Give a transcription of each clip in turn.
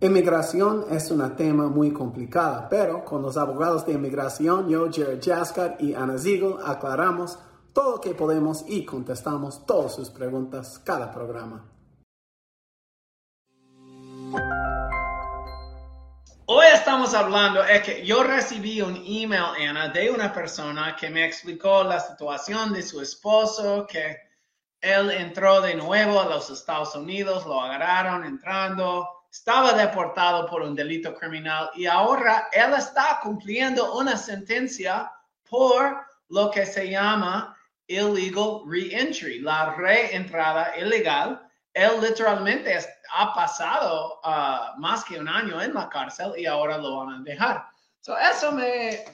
Inmigración es un tema muy complicado, pero con los abogados de inmigración, yo, Jared Jaskar y Ana Ziegel, aclaramos todo lo que podemos y contestamos todas sus preguntas cada programa. Hoy estamos hablando, es que yo recibí un email, Ana, de una persona que me explicó la situación de su esposo, que él entró de nuevo a los Estados Unidos, lo agarraron entrando estaba deportado por un delito criminal y ahora él está cumpliendo una sentencia por lo que se llama illegal reentry, la reentrada ilegal. Él literalmente ha pasado uh, más que un año en la cárcel y ahora lo van a dejar. eso me,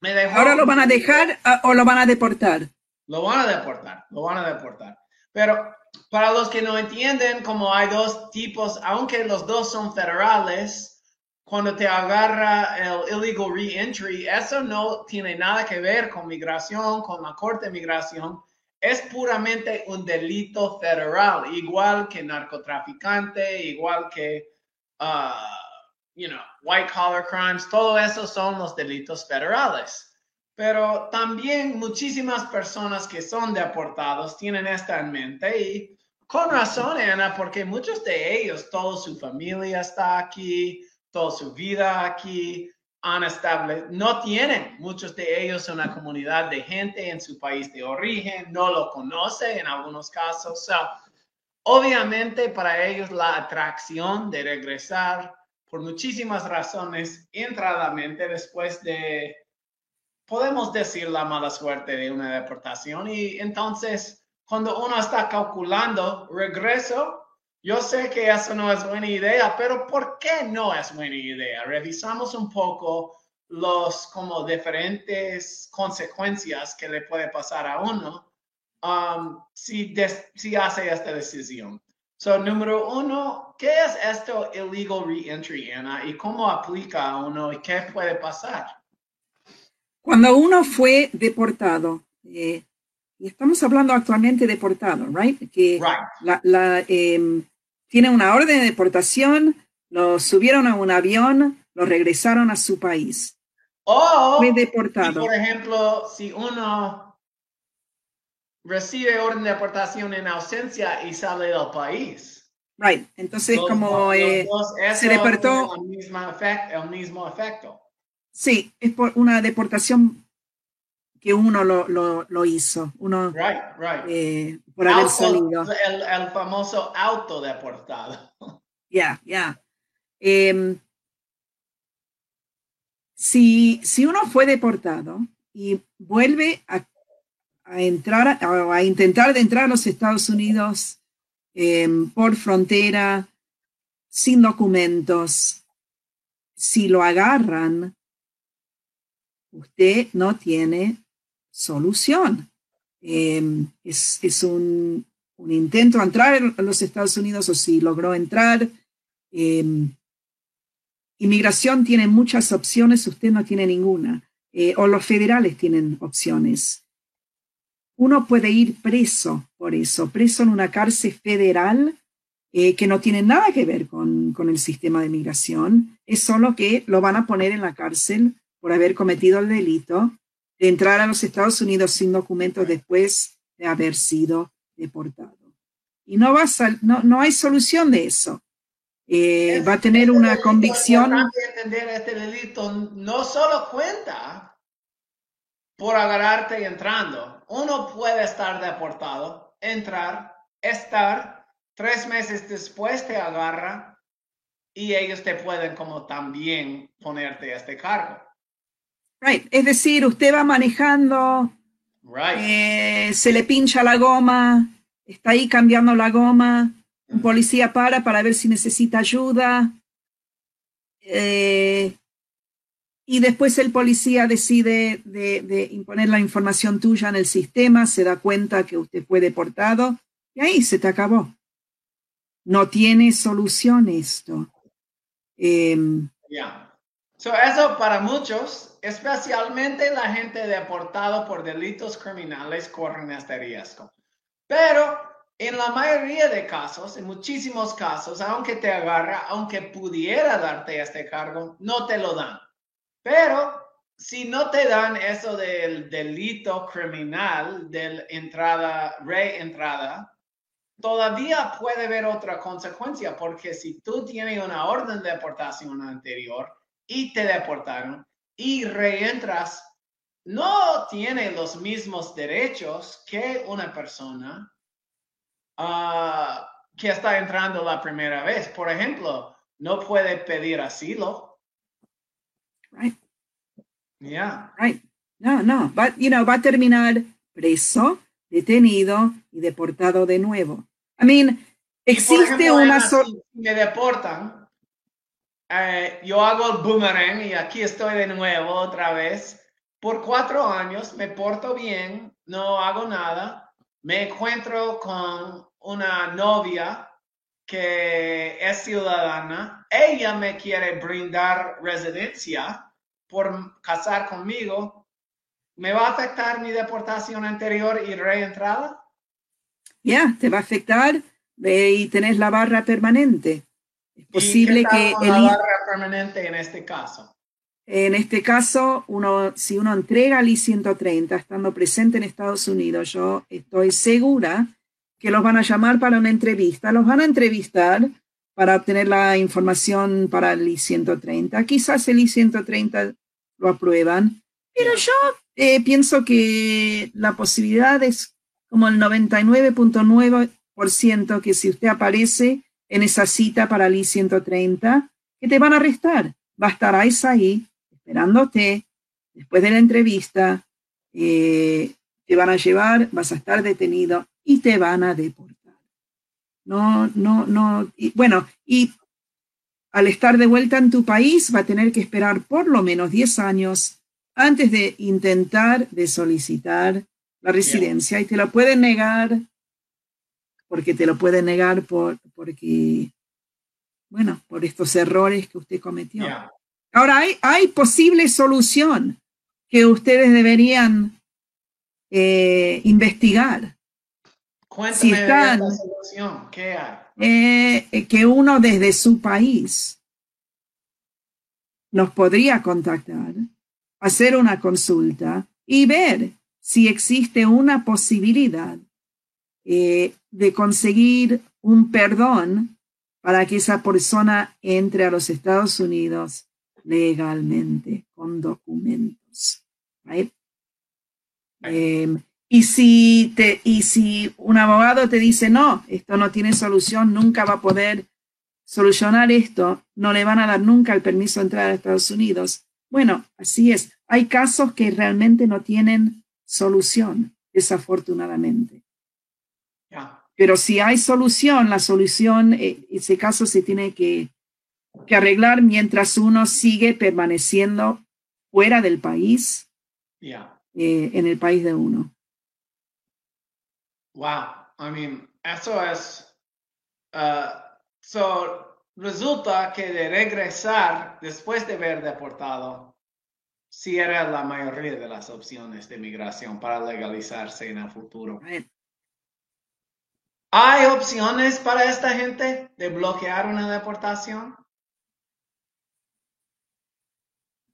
me dejó. ¿Ahora lo van a dejar uh, o lo van a deportar? Lo van a deportar, lo van a deportar. Pero para los que no entienden, como hay dos tipos, aunque los dos son federales, cuando te agarra el illegal reentry, eso no tiene nada que ver con migración, con la Corte de Migración. Es puramente un delito federal, igual que narcotraficante, igual que, uh, you know, white collar crimes, todo eso son los delitos federales. Pero también muchísimas personas que son deportados tienen esta en mente y con razón, Ana, porque muchos de ellos, toda su familia está aquí, toda su vida aquí, han estable, no tienen muchos de ellos una comunidad de gente en su país de origen, no lo conocen en algunos casos. obviamente para ellos la atracción de regresar por muchísimas razones entradamente después de podemos decir la mala suerte de una deportación y entonces cuando uno está calculando regreso, yo sé que eso no es buena idea, pero ¿por qué no es buena idea? Revisamos un poco los como diferentes consecuencias que le puede pasar a uno um, si, si hace esta decisión. So, número uno, ¿qué es esto illegal reentry, Ana? ¿Y cómo aplica a uno y qué puede pasar? Cuando uno fue deportado, eh, y estamos hablando actualmente deportado, right? Que La, em, tiene una orden de deportación, lo subieron a un avión, lo regresaron a su país. O, fue deportado. por ejemplo, si uno recibe orden de deportación en ausencia y sale del país. Right. Entonces, como eh, se deportó. El mismo, efecto, el mismo efecto. Sí, es por una deportación que uno lo, lo, lo hizo, uno right, right. Eh, por haber salido. El, el, famoso autodeportado. Ya, ya. Em, si, si uno fue deportado y vuelve a, a entrar, a, a, intentar de entrar a los Estados Unidos em, por frontera, sin documentos, si lo agarran, usted no tiene solución. Em, es, un, intento de entrar a los Estados Unidos o si logró entrar. Em, inmigración tiene muchas opciones, usted no tiene ninguna. Eh, o los federales tienen opciones. Uno puede ir preso por eso, preso en una cárcel federal eh, que no tiene nada que ver con, con el sistema de migración, es solo que lo van a poner en la cárcel por haber cometido el delito de entrar a los Estados Unidos sin documentos después de haber sido deportado. Y no, va no, no hay solución de eso. Eh, va a tener una convicción. entender este delito no solo cuenta por agarrarte y entrando. Uno puede estar deportado, entrar, estar, tres meses después te agarra y ellos te pueden como también ponerte este cargo. Right. Es decir, usted va manejando, eh, se le pincha la goma, está ahí cambiando la goma, un policía para para ver si necesita ayuda. Eh, y después el policía decide de, de, imponer la información tuya en el sistema, se da cuenta que usted fue deportado y ahí se te acabó. No tiene solución esto. Eh, So, eso para muchos, especialmente la gente deportada por delitos criminales, corren este riesgo. Pero en la mayoría de casos, en muchísimos casos, aunque te agarra, aunque pudiera darte este cargo, no te lo dan. Pero si no te dan eso del delito criminal, de entrada, reentrada, todavía puede haber otra consecuencia, porque si tú tienes una orden de deportación anterior y te deportaron y reentras, no tiene los mismos derechos que una persona Ah, que está entrando la primera vez. Por ejemplo, no puede pedir asilo. Right. Yeah. Right. No, no. Va, you know, va a terminar preso, detenido y deportado de nuevo. I mean, existe ejemplo, una Ana, so si me deportan, eh, yo hago el boomerang y aquí estoy de nuevo otra vez. Por cuatro años me porto bien, no hago nada, me encuentro con una novia que es ciudadana, ella me quiere brindar residencia por casar conmigo, ¿me va a afectar mi deportación anterior y reentrada? Ya, te va a afectar y tenés la barra permanente. Es posible ¿Y qué que el barra permanente en este caso? en este caso, uno, si uno entrega el I-130 estando presente en Estados Unidos, yo estoy segura que los van a llamar para una entrevista, los van a entrevistar para obtener la información para el I-130. Quizás el I-130 lo aprueban, pero yo eh, pienso que la posibilidad es como el 99.9% que si usted aparece en esa cita para el I-130, que te van a arrestar. Va a estar ahí esperándote después de la entrevista, eh, te van a llevar, vas a estar detenido y te van a deportar. No, no, no. Y, bueno, y al estar de vuelta en tu país va a tener que esperar por lo menos 10 años antes de intentar de solicitar la residencia y te lo pueden negar porque te lo pueden negar por porque bueno por estos errores que usted cometió Yeah. ahora hay, hay posible solución que ustedes deberían eh, investigar Cuéntame Si están- solución. ¿Qué hay? eh, que uno desde su país nos podría contactar, hacer una consulta y ver si existe una posibilidad eh, de conseguir un perdón para que esa persona entre a los Estados Unidos legalmente, con documentos. right? Em, y si, te, y si un abogado te dice, no, esto no tiene solución, nunca va a poder solucionar esto, no le van a dar nunca el permiso de entrar a Estados Unidos. Bueno, así es. Hay casos que realmente no tienen solución, desafortunadamente. Pero si hay solución, la solución, eh, ese caso se tiene que, que arreglar mientras uno sigue permaneciendo fuera del país, Yeah. eh, en el país de uno. Wow. I mean, eso es. uh, so, resulta que de regresar después de haber deportado, sí era la mayoría de las opciones de migración para legalizarse en el futuro. Right? ¿Hay opciones para esta gente de bloquear una deportación?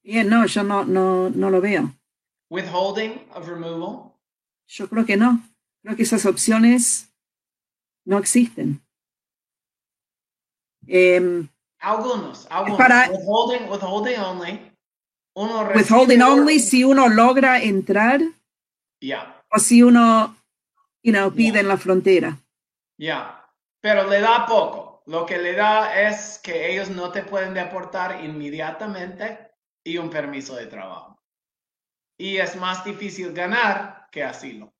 Bien, no, yo no, no, no lo veo. Withholding of removal? Yo creo que no. Creo que esas opciones no existen. Em, Algunos, algunos. Para- withholding, withholding only. Uno withholding only si uno logra entrar Yeah, o si uno, you know, pide en la frontera. Yeah. Pero le da poco. Lo que le da es que ellos no te pueden deportar inmediatamente y un permiso de trabajo. Y es más difícil ganar que asilo.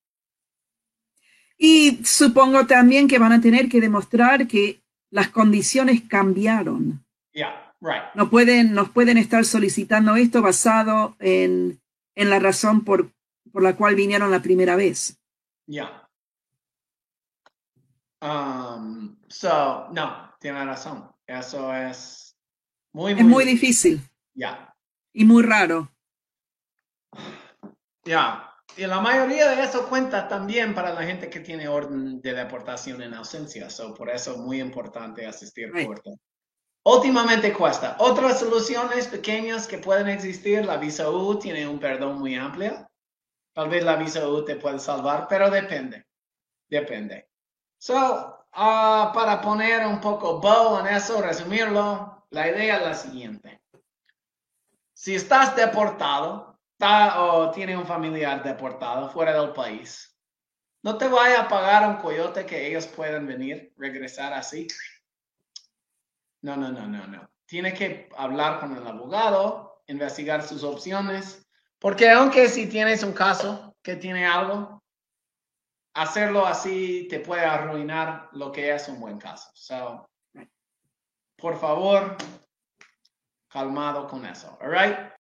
Y supongo también que van a tener que demostrar que las condiciones cambiaron. Yeah, right. No pueden, nos pueden estar solicitando esto basado en, en la razón por, por la cual vinieron la primera vez. Yeah. Um, so, no, tiene razón. Eso es muy, Es muy difícil Yeah. y muy raro. Yeah. y la mayoría de eso cuenta también para la gente que tiene orden de deportación en ausencia. So, por eso es muy importante asistir Right. corto. Últimamente cuesta. Otras soluciones pequeñas que pueden existir, la visa U tiene un perdón muy amplio. Tal vez la visa U te puede salvar, pero depende. Depende. So, ah, para poner un poco bow en eso, resumirlo, la idea es la siguiente. Si estás deportado está- o tiene un familiar deportado fuera del país, no te vaya a pagar un coyote que ellos puedan venir, regresar así. No, no, no, no, no. Tiene que hablar con el abogado, investigar sus opciones, porque aunque si tienes un caso que tiene algo, hacerlo así te puede arruinar lo que es un buen caso. So, por favor, calmado con eso. All right?